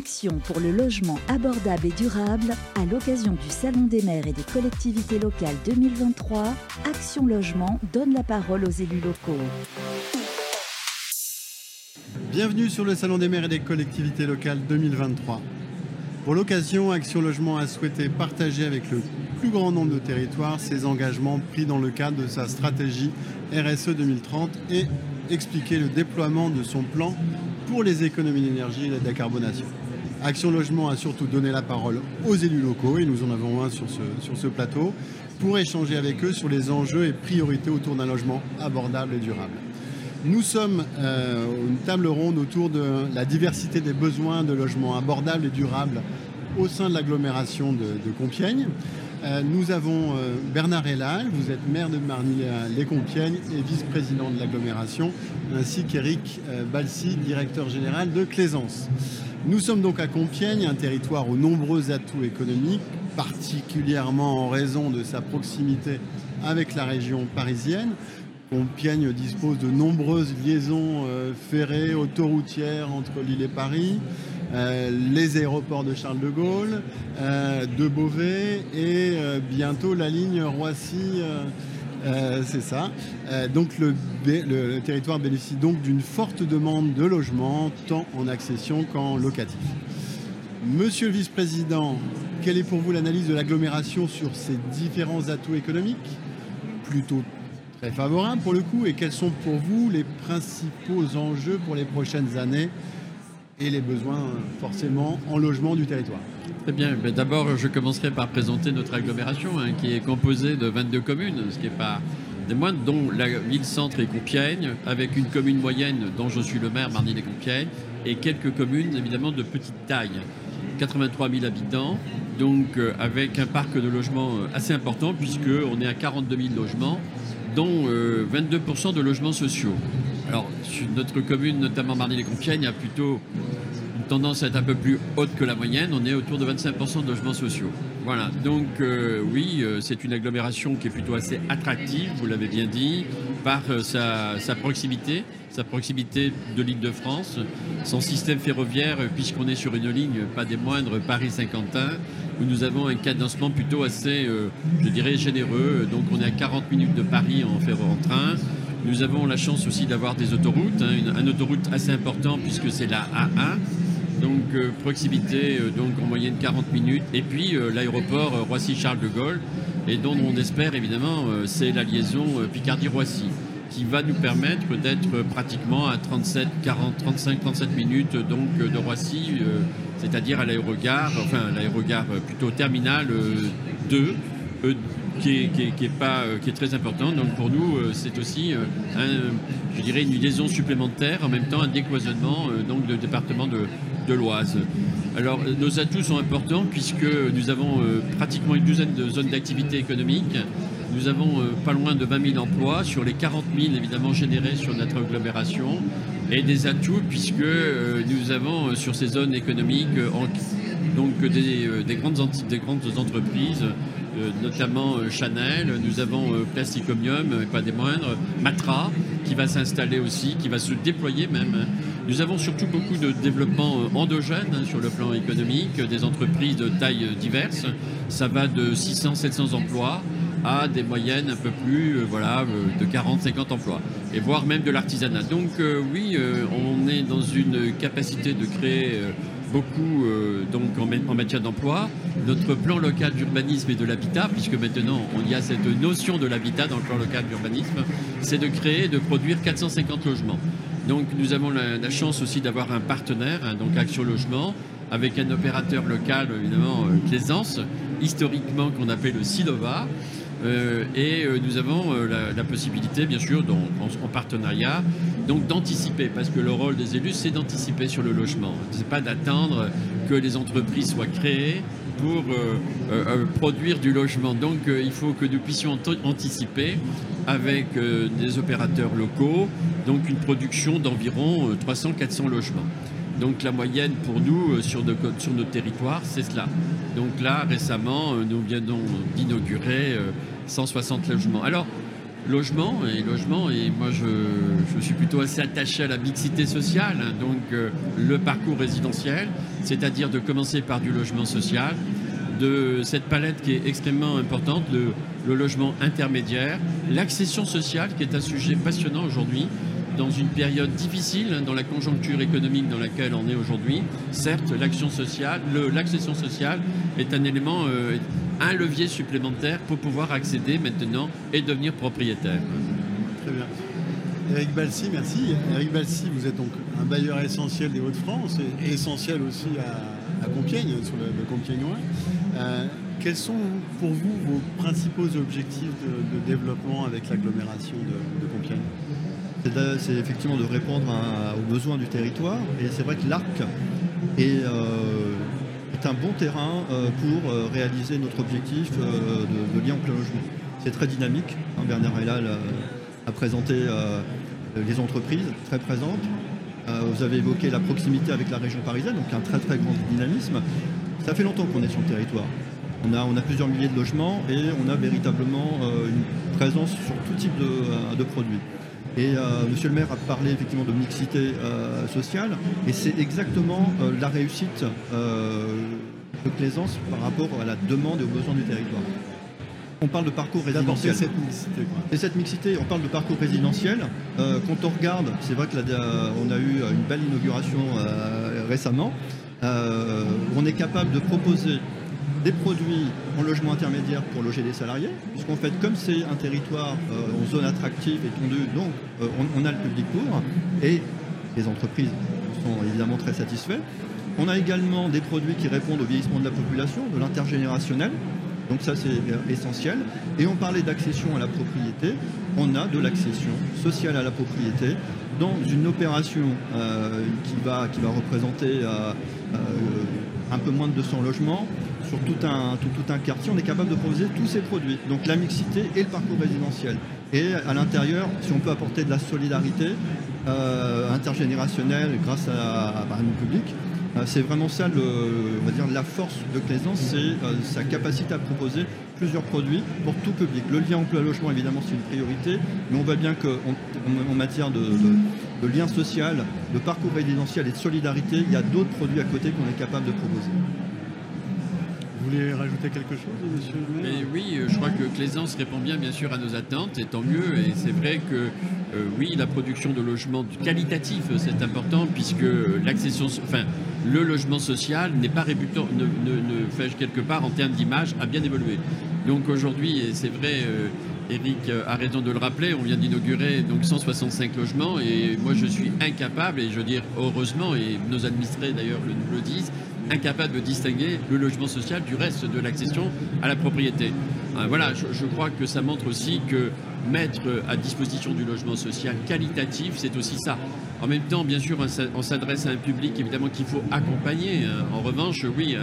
action pour le logement abordable et durable à l'occasion du Salon des maires et des collectivités locales 2023, Action Logement donne la parole aux élus locaux. Bienvenue sur le Salon des maires et des collectivités locales 2023. Pour l'occasion, Action Logement a souhaité partager avec le plus grand nombre de territoires ses engagements pris dans le cadre de sa stratégie RSE 2030 et expliquer le déploiement de son plan pour les économies d'énergie et la décarbonation. Action Logement a surtout donné la parole aux élus locaux, et nous en avons un sur ce, plateau, pour échanger avec eux sur les enjeux et priorités autour d'un logement abordable et durable. Nous sommes euh, une table ronde autour de la diversité des besoins de logements abordables et durables au sein de l'agglomération de, Compiègne. Euh, nous avons euh, Bernard Elal, vous êtes maire de Marny-les-Compiègnes et vice-président de l'agglomération, ainsi qu'Éric euh, Balsi, directeur général de Claisance. Nous sommes donc à Compiègne, un territoire aux nombreux atouts économiques, particulièrement en raison de sa proximité avec la région parisienne. Compiègne dispose de nombreuses liaisons ferrées, autoroutières entre Lille et Paris, euh, les aéroports de Charles de Gaulle, euh, de Beauvais et euh, bientôt la ligne Roissy. C'est ça. donc le, territoire bénéficie donc d'une forte demande de logement, tant en accession qu'en locatif. Monsieur le vice-président, quelle est pour vous l'analyse de l'agglomération sur ces différents atouts économiques? Plutôt très favorable pour le coup et quels sont pour vous les principaux enjeux pour les prochaines années? Et les besoins forcément en logement du territoire Très bien. D'abord, je commencerai par présenter notre agglomération hein, qui est composée de 22 communes, ce qui n'est pas des moindres, dont la ville-centre et Compiègne, avec une commune moyenne dont je suis le maire, Marny-les-Compiègnes, et quelques communes évidemment de petite taille. 83 000 habitants, donc euh, avec un parc de logements assez important puisqu'on est à 42 000 logements dont euh, 22% de logements sociaux. Alors, notre commune, notamment Marny-les-Compiègnes, a plutôt une tendance à être un peu plus haute que la moyenne. On est autour de 25% de logements sociaux. Voilà, donc euh, oui, euh, c'est une agglomération qui est plutôt assez attractive, vous l'avez bien dit, par euh, sa, sa, proximité, sa proximité de l'île de France, son système ferroviaire, puisqu'on est sur une ligne, pas des moindres, Paris-Saint-Quentin, où nous avons un cadencement plutôt assez, euh, je dirais, généreux. Donc on est à 40 minutes de Paris en ferro en train. Nous avons la chance aussi d'avoir des autoroutes, hein, une, autoroute assez important puisque c'est la A1. Donc euh, proximité, euh, donc en moyenne 40 minutes. Et puis l'aéroport Roissy-Charles de Gaulle, et dont on espère évidemment c'est la liaison Picardie-Roissy qui va nous permettre d'être pratiquement à 37, 40, 35, 37 minutes donc de Roissy, c'est-à-dire à, l'aérogare, enfin l'aérogare plutôt terminal 2, euh, qui, est, qui, est, qui, est, pas, euh, qui est très important. Donc pour nous, c'est aussi je dirais une liaison supplémentaire, en même temps un décloisonnement donc de département de, de l'Oise. Alors nos atouts sont importants puisque nous avons pratiquement une douzaine de zones d'activité économique nous avons euh, pas loin de 20 000 emplois sur les 40 000 évidemment générés sur notre agglomération et des atouts puisque euh, nous avons euh, sur ces zones économiques donc des, des, grandes, des grandes entreprises notamment Chanel, nous avons Plasticomium, pas des moindres, Matra qui va s'installer aussi, qui va se déployer même. Nous avons surtout beaucoup de développement endogène hein, sur le plan économique, des entreprises de taille diverses. Ça va de 600-700 emplois à des moyennes un peu plus euh, voilà, de 40-50 emplois, et voire même de l'artisanat. Donc euh, oui, euh, on est dans une capacité de créer beaucoup donc en, en matière d'emploi. Notre plan local d'urbanisme et de l'habitat, puisque maintenant on y a cette notion de l'habitat dans le plan local d'urbanisme, c'est de créer, de produire 450 logements. Donc nous avons la, la chance aussi d'avoir un partenaire, hein, donc Action Logement, avec un opérateur local, évidemment, euh, Plaisance, historiquement qu'on appelle le Silova. Euh, et euh, nous avons euh, la, possibilité, bien sûr, en, en, partenariat, donc d'anticiper, parce que le rôle des élus, c'est d'anticiper sur le logement. C'est pas d'attendre que les entreprises soient créées pour produire du logement. Donc il faut que nous puissions anticiper avec des opérateurs locaux, une production d'environ 300-400 logements. Donc la moyenne pour nous sur, de, sur notre territoire, c'est cela. Donc là, récemment, nous venons d'inaugurer 160 logements. Alors, logement et logement et moi je, suis plutôt assez attaché à la mixité sociale hein, donc euh, le parcours résidentiel c'est-à-dire de commencer par du logement social de cette palette qui est extrêmement importante le, le logement intermédiaire l'accession sociale qui est un sujet passionnant aujourd'hui dans une période difficile dans la conjoncture économique dans laquelle on est aujourd'hui certes l'action sociale l'accession sociale est un élément euh, un levier supplémentaire pour pouvoir accéder maintenant et devenir propriétaire. Très bien. Eric Balsi, merci. Eric Balsi, vous êtes donc un bailleur essentiel des Hauts-de-France et essentiel aussi à, à Compiègne, sur le, le Compiègnois. Euh, quels sont pour vous vos principaux objectifs de, développement avec l'agglomération de, de Compiègne? C'est effectivement de répondre aux besoins du territoire. Et c'est vrai que l'ARC est, euh, un bon terrain euh, pour euh, réaliser notre objectif de, lien en plein logement. C'est très dynamique. Hein, Bernard Hellal a présenté les entreprises très présentes. Vous avez évoqué la proximité avec la région parisienne, donc un très très grand dynamisme. Ça fait longtemps qu'on est sur le territoire. On a, on a, plusieurs milliers de logements et on a véritablement euh, une présence sur tout type de, euh, de produits. Et euh, Monsieur le maire a parlé effectivement de mixité euh, sociale et c'est exactement euh, la réussite de Plaisance par rapport à la demande et aux besoins du territoire. On parle de parcours résidentiel. cette mixité. Et cette mixité, on parle de parcours résidentiel. Quand on regarde, c'est vrai qu'on a eu une belle inauguration récemment. On est capable de proposer des produits en logement intermédiaire pour loger des salariés, puisqu'en fait, comme c'est un territoire euh, en zone attractive et tendu, donc euh, on, a le public pour, et les entreprises sont évidemment très satisfaits. On a également des produits qui répondent au vieillissement de la population, de l'intergénérationnel, donc ça c'est essentiel. Et on parlait d'accession à la propriété. On a de l'accession sociale à la propriété dans une opération euh, qui, va, qui va représenter euh, euh, un peu moins de 200 logements sur tout un, tout, tout un quartier. On est capable de proposer tous ces produits. Donc la mixité et le parcours résidentiel. Et à l'intérieur, si on peut apporter de la solidarité euh, intergénérationnelle grâce à, à, à nos publics, euh, c'est vraiment ça, le, on va dire, la force de Claisance, c'est euh, sa capacité à proposer plusieurs produits pour tout public. Le lien emploi-logement, évidemment, c'est une priorité, mais on voit bien qu'en matière de, de, lien social, de parcours résidentiel et de solidarité, il y a d'autres produits à côté qu'on est capable de proposer. Vous voulez rajouter quelque chose, monsieur le maire? Mais Oui, euh, je crois que Claisance répond bien, bien sûr, à nos attentes, et tant mieux. Et c'est vrai que, euh, oui, la production de logements qualitatifs, c'est important, puisque l'accession, enfin, le logement social n'est pas rébutant, ne, ne, ne fait quelque part, en termes d'image, a bien évolué. Donc aujourd'hui, c'est vrai, euh, Eric a raison de le rappeler, on vient d'inaugurer donc 165 logements et moi je suis incapable, et je veux dire heureusement, et nos administrés d'ailleurs le disent, incapable de distinguer le logement social du reste de l'accession à la propriété. Euh, voilà, je, crois que ça montre aussi que mettre à disposition du logement social qualitatif, c'est aussi ça. En même temps, bien sûr, on s'adresse à un public évidemment qu'il faut accompagner. En revanche, oui,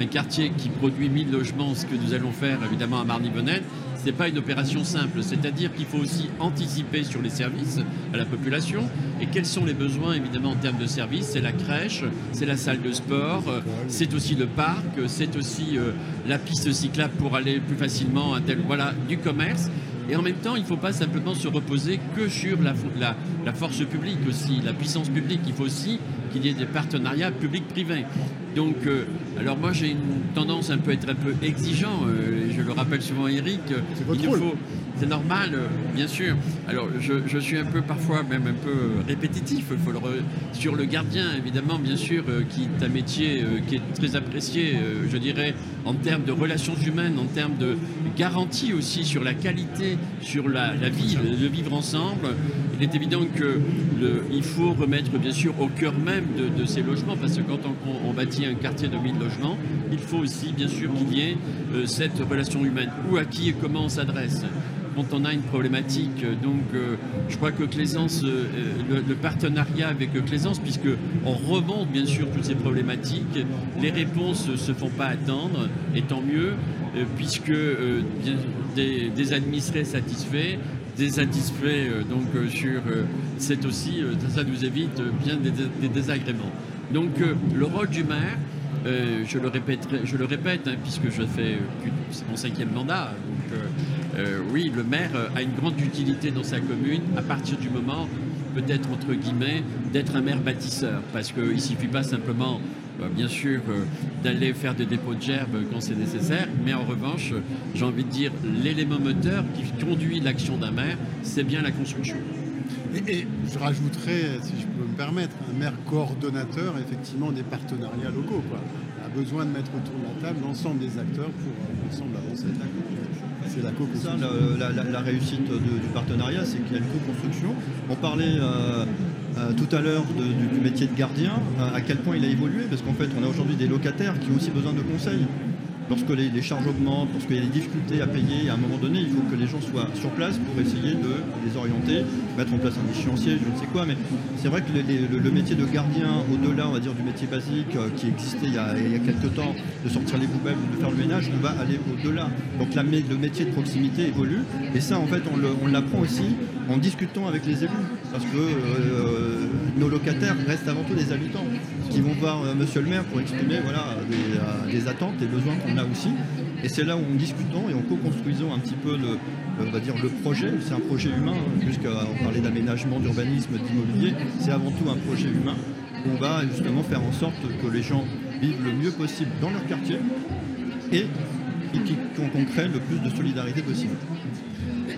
un quartier qui produit 1000 logements, ce que nous allons faire évidemment à Marny-Bonnette, n'est pas une opération simple. C'est-à-dire qu'il faut aussi anticiper sur les services à la population. Et quels sont les besoins évidemment en termes de services? C'est la crèche, c'est la salle de sport, c'est aussi le parc, c'est aussi euh, la piste cyclable pour aller plus facilement à tel voilà du commerce. Et en même temps, il ne faut pas simplement se reposer que sur la, la, la, force publique aussi, la puissance publique. Il faut aussi qu'il y ait des partenariats publics-privés. Donc, euh, alors moi j'ai une tendance un peu à être un peu exigeant, euh, je le rappelle souvent à Eric, il nous faut, c'est normal, euh, bien sûr. Alors je, suis un peu parfois même un peu répétitif, il faut le re... sur le gardien évidemment, bien sûr, euh, qui est un métier euh, qui est très apprécié, je dirais, en termes de relations humaines, en termes de garantie aussi sur la qualité, sur la, vie, le, vivre ensemble. Il est évident que le, il faut remettre bien sûr au cœur même de, ces logements, parce que quand on, bâtit un quartier de 1000 logements, il faut aussi bien sûr qu'il y ait euh, cette relation humaine. Où, à qui et comment on s'adresse? Quand on a une problématique. Donc, euh, je crois que Claisance, euh, le, partenariat avec Claisance, puisque on remonte bien sûr toutes ces problématiques, les réponses ne se font pas attendre, et tant mieux, euh, puisque des, des, administrés satisfaits, des satisfaits donc sur, c'est aussi, ça nous évite bien des, désagréments. Donc, le rôle du maire. Euh, je le répète, je le répète hein, puisque je fais mon cinquième mandat. Donc, euh, euh, oui, le maire a une grande utilité dans sa commune à partir du moment, peut-être entre guillemets, d'être un maire bâtisseur. Parce qu'il ne suffit pas simplement, euh, bien sûr, euh, d'aller faire des dépôts de gerbes quand c'est nécessaire, mais en revanche, j'ai envie de dire, l'élément moteur qui conduit l'action d'un maire, c'est bien la construction. Et, je rajouterais, si je peux me permettre, un maire coordonnateur effectivement des partenariats locaux. Quoi. a besoin de mettre autour de la table l'ensemble des acteurs pour euh, ensemble avancer. C'est la. La, réussite du partenariat, c'est qu'il y a une co-construction. On parlait euh, euh, tout à l'heure du, métier de gardien, à quel point il a évolué, parce qu'en fait, on a aujourd'hui des locataires qui ont aussi besoin de conseils lorsque les, charges augmentent, lorsqu'il y a des difficultés à payer, à un moment donné, il faut que les gens soient sur place pour essayer de les orienter, mettre en place un échéancier, je ne sais quoi. Mais c'est vrai que le, métier de gardien, au-delà, on va dire, du métier basique euh, qui existait il y, a, quelques temps, de sortir les poubelles ou de faire le ménage, on va aller au-delà. Donc le métier de proximité évolue. Et ça, en fait, on l'apprend aussi en discutant avec les élus. Parce que euh, nos locataires restent avant tout des habitants qui vont voir euh, monsieur le maire pour exprimer voilà, des, attentes et besoins qu'on a aussi. Et c'est là où en discutant et en co-construisant un petit peu le, on va dire le projet, c'est un projet humain, hein, puisqu'on parlait d'aménagement, d'urbanisme, d'immobilier, c'est avant tout un projet humain. On va justement faire en sorte que les gens vivent le mieux possible dans leur quartier et qu'on crée le plus de solidarité possible.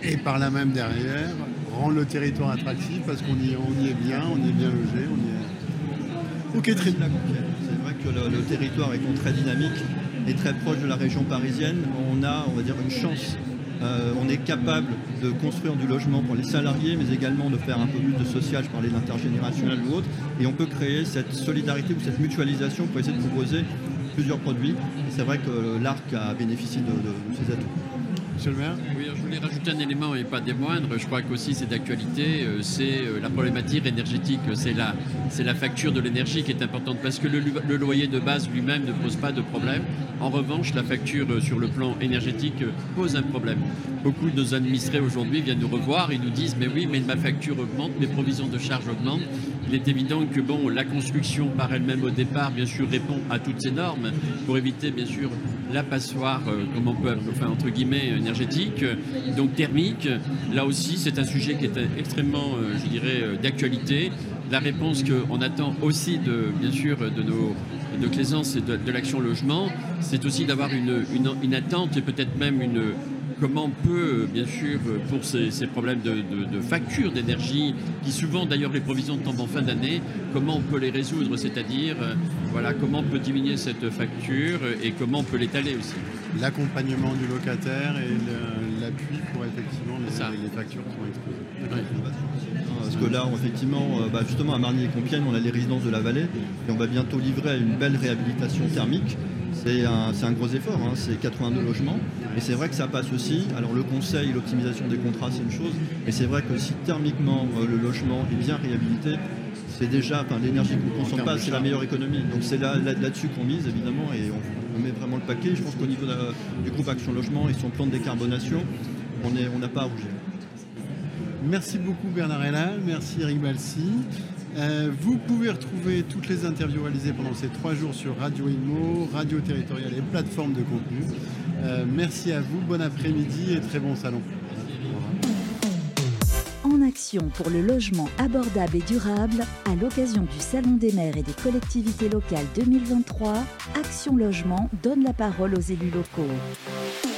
Et par là même derrière, rendre le territoire attractif parce qu'on y, on y est bien, on y est bien logé, on y est c'est vrai que le, territoire étant très dynamique et très proche de la région parisienne, on a, on va dire, une chance. Euh, on est capable de construire du logement pour les salariés, mais également de faire un peu plus de social, je parlais d'intergénérationnel ou autre, et on peut créer cette solidarité ou cette mutualisation pour essayer de proposer plusieurs produits. C'est vrai que l'ARC a bénéficié de ces atouts. Monsieur le maire Oui, je voulais rajouter un élément et pas des moindres. Je crois qu'aussi c'est d'actualité, euh, c'est euh, la problématique énergétique. C'est la, facture de l'énergie qui est importante parce que le, loyer de base lui-même ne pose pas de problème. En revanche, la facture euh, sur le plan énergétique pose un problème. Beaucoup de nos administrés aujourd'hui viennent nous revoir et nous disent mais oui, mais ma facture augmente, mes provisions de charges augmentent. Il est évident que bon, la construction par elle-même au départ, bien sûr, répond à toutes ces normes pour éviter bien sûr la passoire, comme on peut, enfin entre guillemets, énergétique, donc thermique. Là aussi, c'est un sujet qui est extrêmement, euh, je dirais, euh, d'actualité. La réponse qu'on attend aussi, de, bien sûr, de nos de Claisance et de, l'action logement, c'est aussi d'avoir une, une, attente et peut-être même une, comment on peut, bien sûr, pour ces, problèmes de, de facture d'énergie, qui souvent d'ailleurs les provisions tombent en fin d'année, comment on peut les résoudre, c'est-à-dire euh, voilà, comment on peut diminuer cette facture et comment on peut l'étaler aussi? L'accompagnement du locataire et l'appui pour effectivement les, les, factures qui vont. Parce que là, effectivement, euh, bah, justement à Marny et Compiègne, on a les résidences de la vallée et on va bientôt livrer une belle réhabilitation thermique. C'est un, gros effort, hein, c'est 82 logements. Et c'est vrai que ça passe aussi. Alors le conseil, l'optimisation des contrats, c'est une chose. Mais c'est vrai que si thermiquement euh, le logement est bien réhabilité, c'est déjà, enfin, l'énergie qu'on ne consomme pas, c'est la meilleure économie. Donc c'est là, là-dessus qu'on mise évidemment et on, met vraiment le paquet. Je pense qu'au niveau du groupe Action Logement et son plan de décarbonation, on n'a pas à rougir. Merci beaucoup Bernard Hellal, merci Eric Balsi. Euh, vous pouvez retrouver toutes les interviews réalisées pendant ces trois jours sur Radio Imo, Radio Territoriale et plateformes de contenu. Euh, merci à vous, bon après-midi et très bon salon action pour le logement abordable et durable à l'occasion du Salon des maires et des collectivités locales 2023, Action Logement donne la parole aux élus locaux.